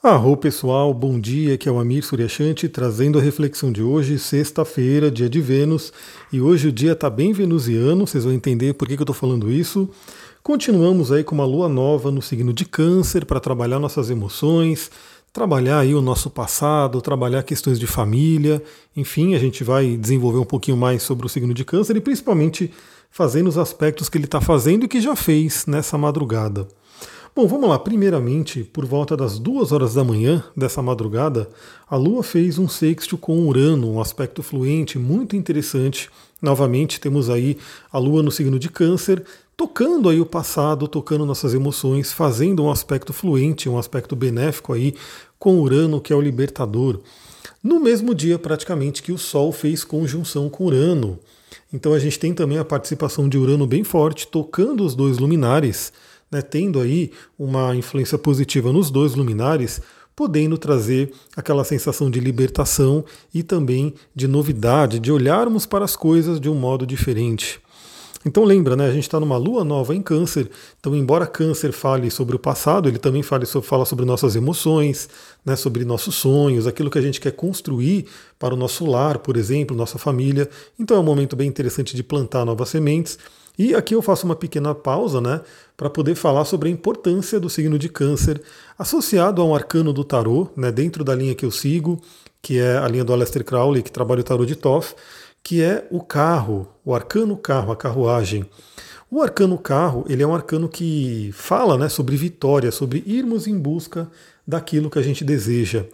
Arro pessoal, bom dia, aqui é o Amir Suryashanti trazendo a reflexão de hoje, sexta-feira, dia de Vênus, e hoje o dia está bem venusiano, vocês vão entender por que, que eu estou falando isso. Continuamos aí com uma lua nova no signo de Câncer para trabalhar nossas emoções, trabalhar aí o nosso passado, trabalhar questões de família, enfim, a gente vai desenvolver um pouquinho mais sobre o signo de Câncer e principalmente fazendo os aspectos que ele está fazendo e que já fez nessa madrugada. Bom, vamos lá. Primeiramente, por volta das duas horas da manhã dessa madrugada, a Lua fez um sexto com Urano, um aspecto fluente muito interessante. Novamente, temos aí a Lua no signo de Câncer, tocando aí o passado, tocando nossas emoções, fazendo um aspecto fluente, um aspecto benéfico aí com Urano, que é o libertador. No mesmo dia, praticamente, que o Sol fez conjunção com Urano. Então a gente tem também a participação de Urano bem forte, tocando os dois luminares né, tendo aí uma influência positiva nos dois luminares, podendo trazer aquela sensação de libertação e também de novidade, de olharmos para as coisas de um modo diferente. Então lembra, né, a gente está numa lua nova em câncer, então embora câncer fale sobre o passado, ele também fale, fala sobre nossas emoções, né, sobre nossos sonhos, aquilo que a gente quer construir para o nosso lar, por exemplo, nossa família. Então é um momento bem interessante de plantar novas sementes. E aqui eu faço uma pequena pausa, né, para poder falar sobre a importância do signo de Câncer associado a um arcano do tarô, né, dentro da linha que eu sigo, que é a linha do Aleister Crowley, que trabalha o tarô de Toff, que é o carro, o arcano carro, a carruagem. O arcano carro, ele é um arcano que fala, né, sobre vitória, sobre irmos em busca daquilo que a gente deseja.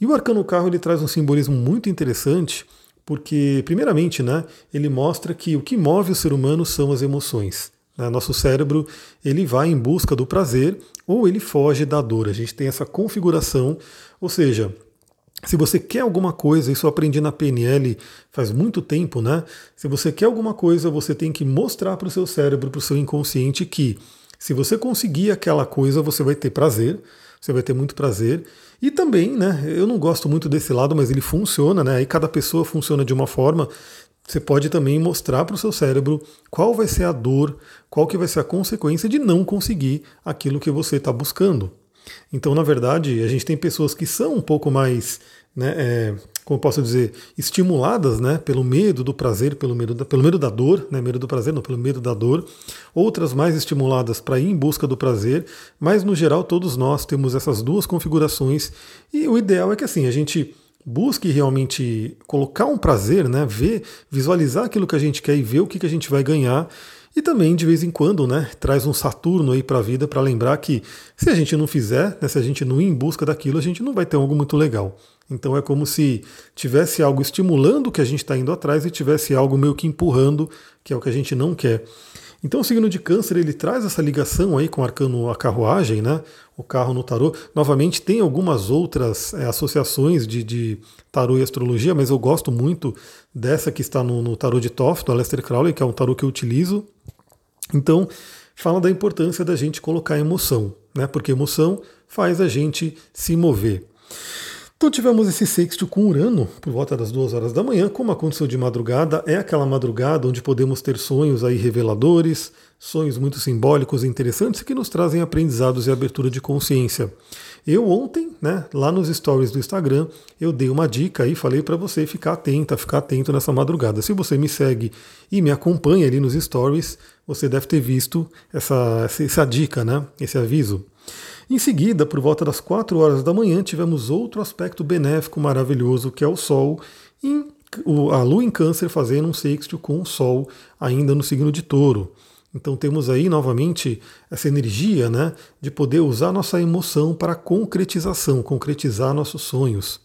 E o arcano carro ele traz um simbolismo muito interessante porque, primeiramente, né, ele mostra que o que move o ser humano são as emoções. Né? Nosso cérebro ele vai em busca do prazer ou ele foge da dor. A gente tem essa configuração, ou seja, se você quer alguma coisa, isso eu aprendi na PNL faz muito tempo, né? Se você quer alguma coisa, você tem que mostrar para o seu cérebro, para o seu inconsciente que se você conseguir aquela coisa, você vai ter prazer, você vai ter muito prazer. E também, né, eu não gosto muito desse lado, mas ele funciona, né? Aí cada pessoa funciona de uma forma. Você pode também mostrar para o seu cérebro qual vai ser a dor, qual que vai ser a consequência de não conseguir aquilo que você está buscando. Então, na verdade, a gente tem pessoas que são um pouco mais né, é, como posso dizer, estimuladas né, pelo medo do prazer, pelo medo da, pelo medo da dor, né, medo do prazer, não, pelo medo da dor, outras mais estimuladas para ir em busca do prazer, mas no geral todos nós temos essas duas configurações. E o ideal é que assim, a gente busque realmente colocar um prazer, né, ver, visualizar aquilo que a gente quer e ver o que, que a gente vai ganhar e também, de vez em quando, né, traz um Saturno aí para a vida para lembrar que se a gente não fizer, né, se a gente não ir em busca daquilo, a gente não vai ter algo muito legal. Então é como se tivesse algo estimulando o que a gente está indo atrás e tivesse algo meio que empurrando, que é o que a gente não quer. Então o signo de câncer ele traz essa ligação aí com o arcano a carruagem, né? O carro no tarô. Novamente tem algumas outras é, associações de, de, tarô e astrologia, mas eu gosto muito dessa que está no, no tarô de Toff, do Aleister Crowley, que é um tarô que eu utilizo. Então fala da importância da gente colocar emoção, né? Porque emoção faz a gente se mover. Então tivemos esse sexto com Urano por volta das duas horas da manhã, como aconteceu de madrugada, é aquela madrugada onde podemos ter sonhos aí reveladores, sonhos muito simbólicos e interessantes que nos trazem aprendizados e abertura de consciência. Eu ontem, né, lá nos stories do Instagram, eu dei uma dica e falei para você ficar atenta, ficar atento nessa madrugada. Se você me segue e me acompanha ali nos stories, você deve ter visto essa, essa, dica, né, esse aviso. Em seguida, por volta das 4 horas da manhã, tivemos outro aspecto benéfico maravilhoso, que é o Sol, em, a Lua em Câncer fazendo um sexto com o Sol ainda no signo de Touro. Então temos aí novamente essa energia né, de poder usar nossa emoção para concretização, concretizar nossos sonhos.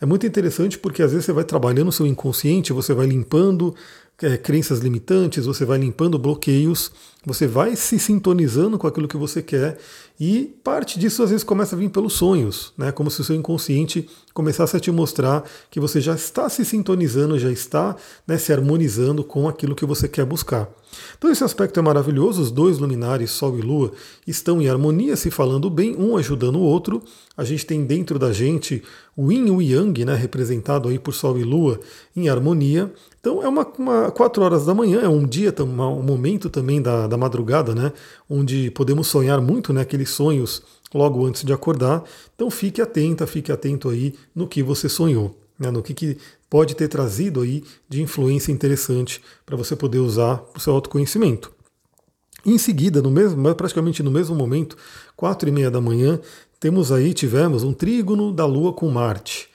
É muito interessante porque às vezes você vai trabalhando o seu inconsciente, você vai limpando é, crenças limitantes, você vai limpando bloqueios, você vai se sintonizando com aquilo que você quer e parte disso às vezes começa a vir pelos sonhos, né? como se o seu inconsciente começasse a te mostrar que você já está se sintonizando, já está né, se harmonizando com aquilo que você quer buscar. Então esse aspecto é maravilhoso, os dois luminares, Sol e Lua, estão em harmonia, se falando bem, um ajudando o outro. A gente tem dentro da gente o Yin e o Yang, né, representado aí por Sol e Lua, em harmonia. Então é uma, uma quatro horas da manhã, é um dia, um momento também da, da madrugada, né, onde podemos sonhar muito, né, aqueles sonhos logo antes de acordar. Então fique atenta, fique atento aí no que você sonhou, né, no que, que pode ter trazido aí de influência interessante para você poder usar o seu autoconhecimento. Em seguida, no mesmo, praticamente no mesmo momento, quatro e meia da manhã, temos aí, tivemos um trígono da Lua com Marte.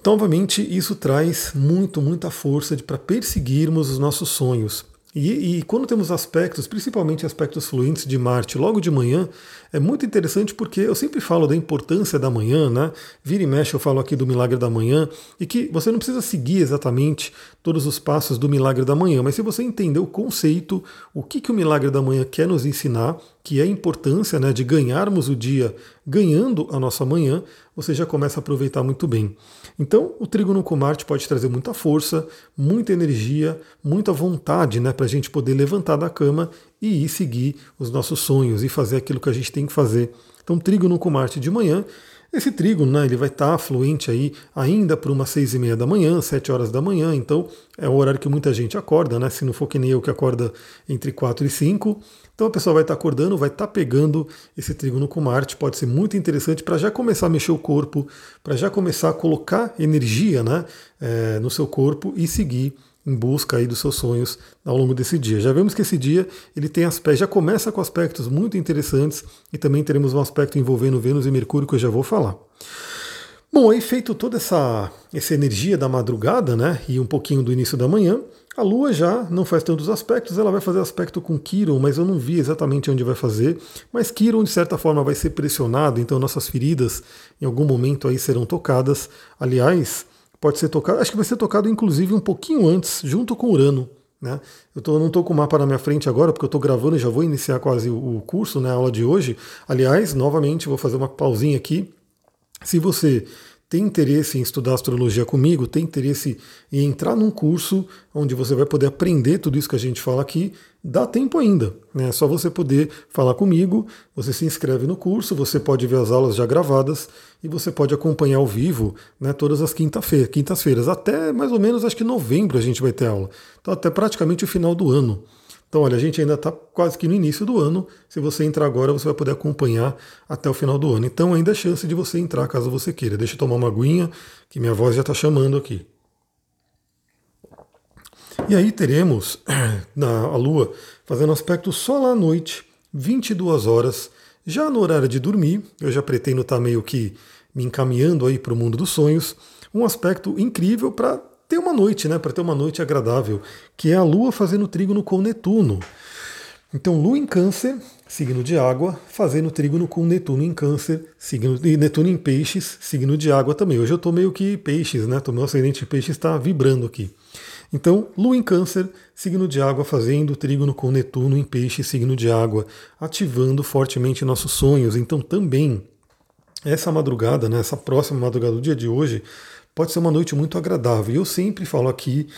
Então, obviamente, isso traz muito, muita força para perseguirmos os nossos sonhos. E, e, quando temos aspectos, principalmente aspectos fluentes de Marte logo de manhã, é muito interessante porque eu sempre falo da importância da manhã, né? Vira e mexe eu falo aqui do milagre da manhã, e que você não precisa seguir exatamente todos os passos do milagre da manhã, mas se você entender o conceito, o que, que o milagre da manhã quer nos ensinar, que é a importância né, de ganharmos o dia ganhando a nossa manhã, você já começa a aproveitar muito bem. Então, o trígono com Marte pode trazer muita força, muita energia, muita vontade né, para a gente poder levantar da cama e ir seguir os nossos sonhos e fazer aquilo que a gente tem que fazer. Então, trígono com Marte de manhã esse trigo, né, ele vai estar tá fluente aí ainda por umas seis e meia da manhã, sete horas da manhã, então é o horário que muita gente acorda, né? Se não for que nem eu que acorda entre quatro e cinco. Então a pessoa vai estar tá acordando, vai estar tá pegando esse trigo com Marte, pode ser muito interessante para já começar a mexer o corpo, para já começar a colocar energia né, é, no seu corpo e seguir em busca aí dos seus sonhos ao longo desse dia. Já vemos que esse dia ele tem aspectos, já começa com aspectos muito interessantes e também teremos um aspecto envolvendo Vênus e Mercúrio que eu já vou falar. Bom, aí feito toda essa, essa energia da madrugada, né, e um pouquinho do início da manhã, a Lua já não faz tantos aspectos, ela vai fazer aspecto com Quiron, mas eu não vi exatamente onde vai fazer. Mas Quiron, de certa forma, vai ser pressionado, então nossas feridas em algum momento aí serão tocadas. Aliás, pode ser tocado, acho que vai ser tocado inclusive um pouquinho antes, junto com Urano. Né? Eu tô, não estou com o mapa na minha frente agora, porque eu estou gravando e já vou iniciar quase o, o curso, né, a aula de hoje. Aliás, novamente, vou fazer uma pausinha aqui. Se você tem interesse em estudar astrologia comigo, tem interesse em entrar num curso onde você vai poder aprender tudo isso que a gente fala aqui, dá tempo ainda. Né? É só você poder falar comigo, você se inscreve no curso, você pode ver as aulas já gravadas e você pode acompanhar ao vivo né, todas as quinta-feiras, quintas-feiras. Até mais ou menos acho que novembro a gente vai ter aula. Então até praticamente o final do ano. Então, olha, a gente ainda está quase que no início do ano. Se você entrar agora, você vai poder acompanhar até o final do ano. Então, ainda é chance de você entrar caso você queira. Deixa eu tomar uma aguinha, que minha voz já está chamando aqui. E aí teremos na, a Lua fazendo aspecto só lá à noite, 22 horas, já no horário de dormir. Eu já pretendo estar tá meio que me encaminhando aí para o mundo dos sonhos. Um aspecto incrível para ter uma noite, né? Para ter uma noite agradável, que é a Lua fazendo trígono com Netuno. Então, Lua em Câncer, signo de água, fazendo trígono com Netuno em Câncer, signo, e Netuno em Peixes, signo de água também. Hoje eu estou meio que peixes, né? Tô, meu ascendente peixes está vibrando aqui. Então, Lua em Câncer, signo de água, fazendo trígono com Netuno em Peixes, signo de água, ativando fortemente nossos sonhos. Então, também, essa madrugada, né, essa próxima madrugada do dia de hoje, pode ser uma noite muito agradável. E eu sempre falo aqui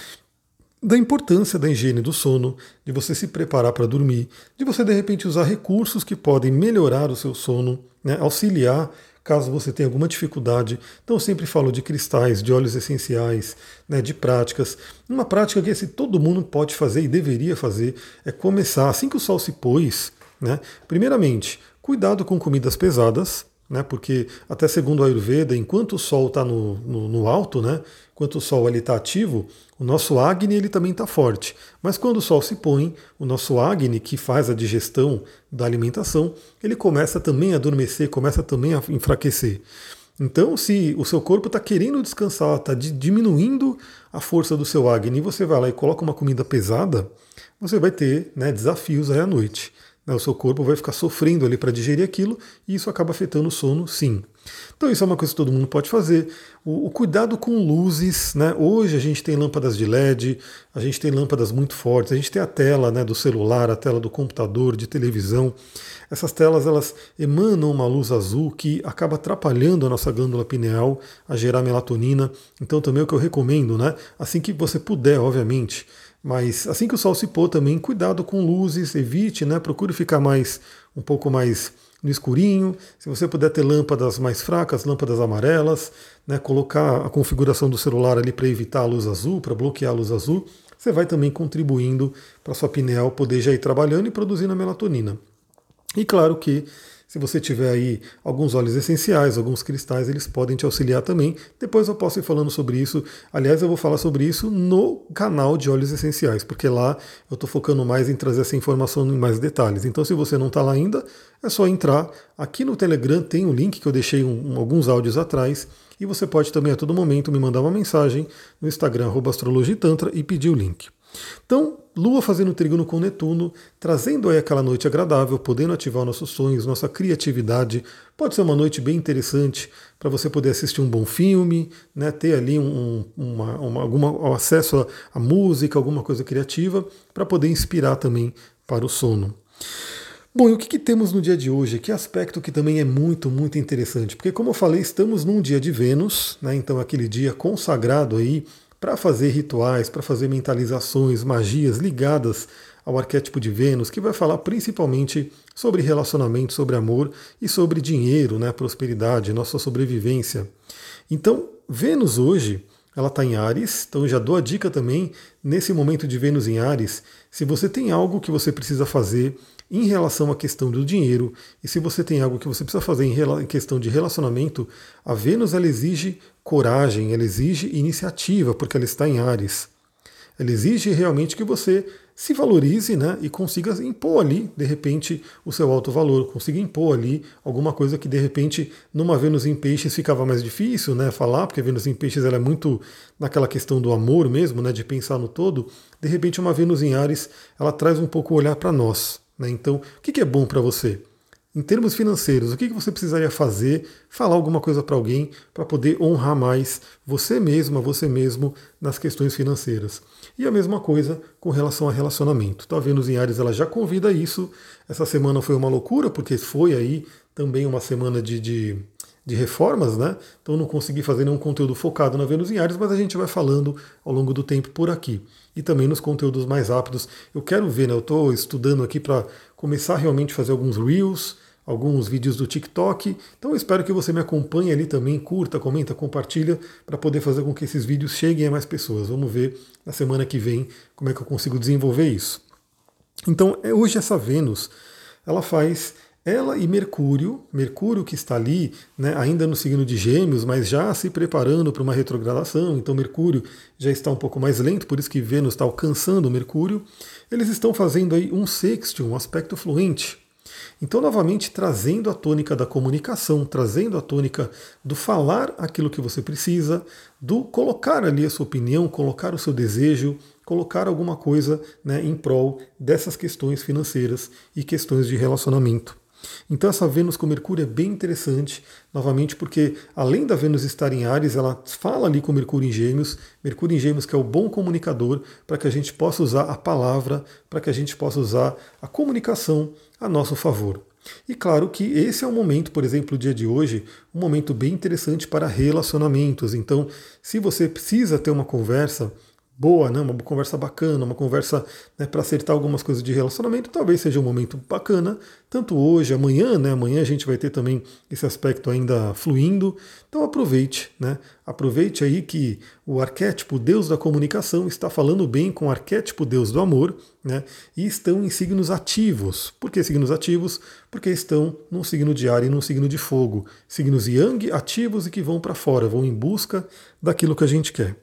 da importância da higiene do sono, de você se preparar para dormir, de você de repente usar recursos que podem melhorar o seu sono, né, auxiliar caso você tenha alguma dificuldade. Então eu sempre falo de cristais, de óleos essenciais, né, de práticas. Uma prática que esse todo mundo pode fazer e deveria fazer é começar assim que o sol se pôs, né, primeiramente, cuidado com comidas pesadas, né? Porque até segundo a Ayurveda, enquanto o Sol está no, no, no, alto, né? Enquanto o Sol está ativo, o nosso Agni ele também está forte. Mas quando o Sol se põe, o nosso Agni, que faz a digestão da alimentação, ele começa também a adormecer, começa também a enfraquecer. Então, se o seu corpo está querendo descansar, está diminuindo a força do seu Agni, e você vai lá e coloca uma comida pesada, você vai ter né, desafios aí à noite. Né? O seu corpo vai ficar sofrendo ali para digerir aquilo e isso acaba afetando o sono, sim. Então isso é uma coisa que todo mundo pode fazer. O, o, cuidado com luzes, né? Hoje a gente tem lâmpadas de LED, a gente tem lâmpadas muito fortes, a gente tem a tela né, do celular, a tela do computador, de televisão. Essas telas elas emanam uma luz azul que acaba atrapalhando a nossa glândula pineal a gerar melatonina. Então também é o que eu recomendo, né? Assim que você puder, obviamente mas assim que o sol se pôr também, cuidado com luzes, evite, né? Procure ficar mais um pouco mais no escurinho. Se você puder ter lâmpadas mais fracas, lâmpadas amarelas, né? Colocar a configuração do celular ali para evitar a luz azul, para bloquear a luz azul, você vai também contribuindo para sua pineal poder já ir trabalhando e produzindo a melatonina. E claro que Se você tiver aí alguns óleos essenciais, alguns cristais, eles podem te auxiliar também. Depois eu posso ir falando sobre isso. Aliás, eu vou falar sobre isso no canal de óleos essenciais, porque lá eu estou focando mais em trazer essa informação em mais detalhes. Então, se você não está lá ainda, é só entrar. Aqui no Telegram tem um link que eu deixei um, alguns áudios atrás. E você pode também a todo momento me mandar uma mensagem no Instagram astrologitantra e pedir o link. Então, Lua fazendo trígono com Netuno, trazendo aí aquela noite agradável, podendo ativar nossos sonhos, nossa criatividade. Pode ser uma noite bem interessante para você poder assistir um bom filme, né, ter ali um, uma, uma, alguma, acesso à música, alguma coisa criativa, para poder inspirar também para o sono. Bom, e o que, que, temos no dia de hoje? Que aspecto que também é muito, muito interessante, porque como eu falei, estamos num dia de Vênus, né, então aquele dia consagrado aí para fazer rituais, para fazer mentalizações, magias ligadas ao arquétipo de Vênus, que vai falar principalmente sobre relacionamento, sobre amor e sobre dinheiro, né, prosperidade, nossa sobrevivência. Então, Vênus hoje, ela está em Ares, então já dou a dica também, nesse momento de Vênus em Ares, se você tem algo que você precisa fazer em relação à questão do dinheiro, e se você tem algo que você precisa fazer em questão de relacionamento, a Vênus ela exige coragem, ela exige iniciativa, porque ela está em Ares. Ela exige realmente que você se valorize né, e consiga impor ali, de repente, o seu alto valor, consiga impor ali alguma coisa que, de repente, numa Vênus em Peixes ficava mais difícil né, falar, porque a Vênus em Peixes ela é muito naquela questão do amor mesmo, né, de pensar no todo. De repente, uma Vênus em Ares, ela traz um pouco o olhar para nós. Né? Então, o que é bom para você? Em termos financeiros, o que você precisaria fazer, falar alguma coisa para alguém para poder honrar mais você mesma, você mesmo nas questões financeiras. E a mesma coisa com relação a relacionamento. Tá vendo em Ares, ela já convida isso. Essa semana foi uma loucura, porque foi aí também uma semana de, de de reformas, né? Então não consegui fazer nenhum conteúdo focado na Vênus em Ares, mas a gente vai falando ao longo do tempo por aqui. E também nos conteúdos mais rápidos. Eu quero ver, né? Eu estou estudando aqui para começar realmente a fazer alguns reels, alguns vídeos do TikTok. Então eu espero que você me acompanhe ali também, curta, comenta, compartilha, para poder fazer com que esses vídeos cheguem a mais pessoas. Vamos ver na semana que vem como é que eu consigo desenvolver isso. Então, é, hoje essa Vênus, ela faz ela e Mercúrio, Mercúrio que está ali, né, ainda no signo de Gêmeos, mas já se preparando para uma retrogradação, então Mercúrio já está um pouco mais lento, por isso que Vênus está alcançando Mercúrio. Eles estão fazendo aí um sexto, um aspecto fluente. Então, novamente, trazendo a tônica da comunicação, trazendo a tônica do falar aquilo que você precisa, do colocar ali a sua opinião, colocar o seu desejo, colocar alguma coisa né, em prol dessas questões financeiras e questões de relacionamento. Então essa Vênus com Mercúrio é bem interessante, novamente porque além da Vênus estar em Ares, ela fala ali com Mercúrio em Gêmeos, Mercúrio em Gêmeos que é o bom comunicador, para que a gente possa usar a palavra, para que a gente possa usar a comunicação a nosso favor. E claro que esse é um momento, por exemplo, o dia de hoje, um momento bem interessante para relacionamentos. Então, se você precisa ter uma conversa, boa, né? uma conversa bacana, uma conversa né, para acertar algumas coisas de relacionamento, talvez seja um momento bacana, tanto hoje, amanhã, né? Amanhã a gente vai ter também esse aspecto ainda fluindo. Então aproveite, né? Aproveite aí que o arquétipo Deus da comunicação está falando bem com o arquétipo Deus do amor, né? E estão em signos ativos. Por que signos ativos? Porque estão num signo de ar e num signo de fogo. Signos yang ativos e que vão para fora, vão em busca daquilo que a gente quer.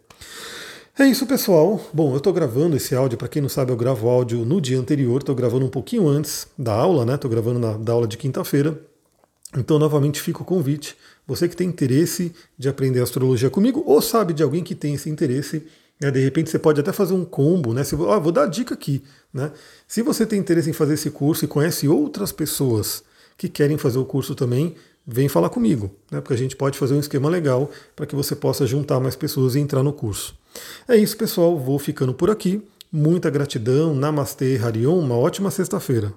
É isso, pessoal. Bom, eu estou gravando esse áudio. Para quem não sabe, eu gravo áudio no dia anterior. Estou gravando um pouquinho antes da aula, né? Estou gravando na da aula de quinta-feira. Então, novamente, fica o convite. Você que tem interesse de aprender astrologia comigo, ou sabe de alguém que tem esse interesse, né? de repente você pode até fazer um combo, né? Se, ah, vou dar a dica aqui, né? Se você tem interesse em fazer esse curso e conhece outras pessoas que querem fazer o curso também, vem falar comigo, né? Porque a gente pode fazer um esquema legal para que você possa juntar mais pessoas e entrar no curso. É isso, pessoal. Vou ficando por aqui. Muita gratidão. Namastê, Harion. Uma ótima sexta-feira.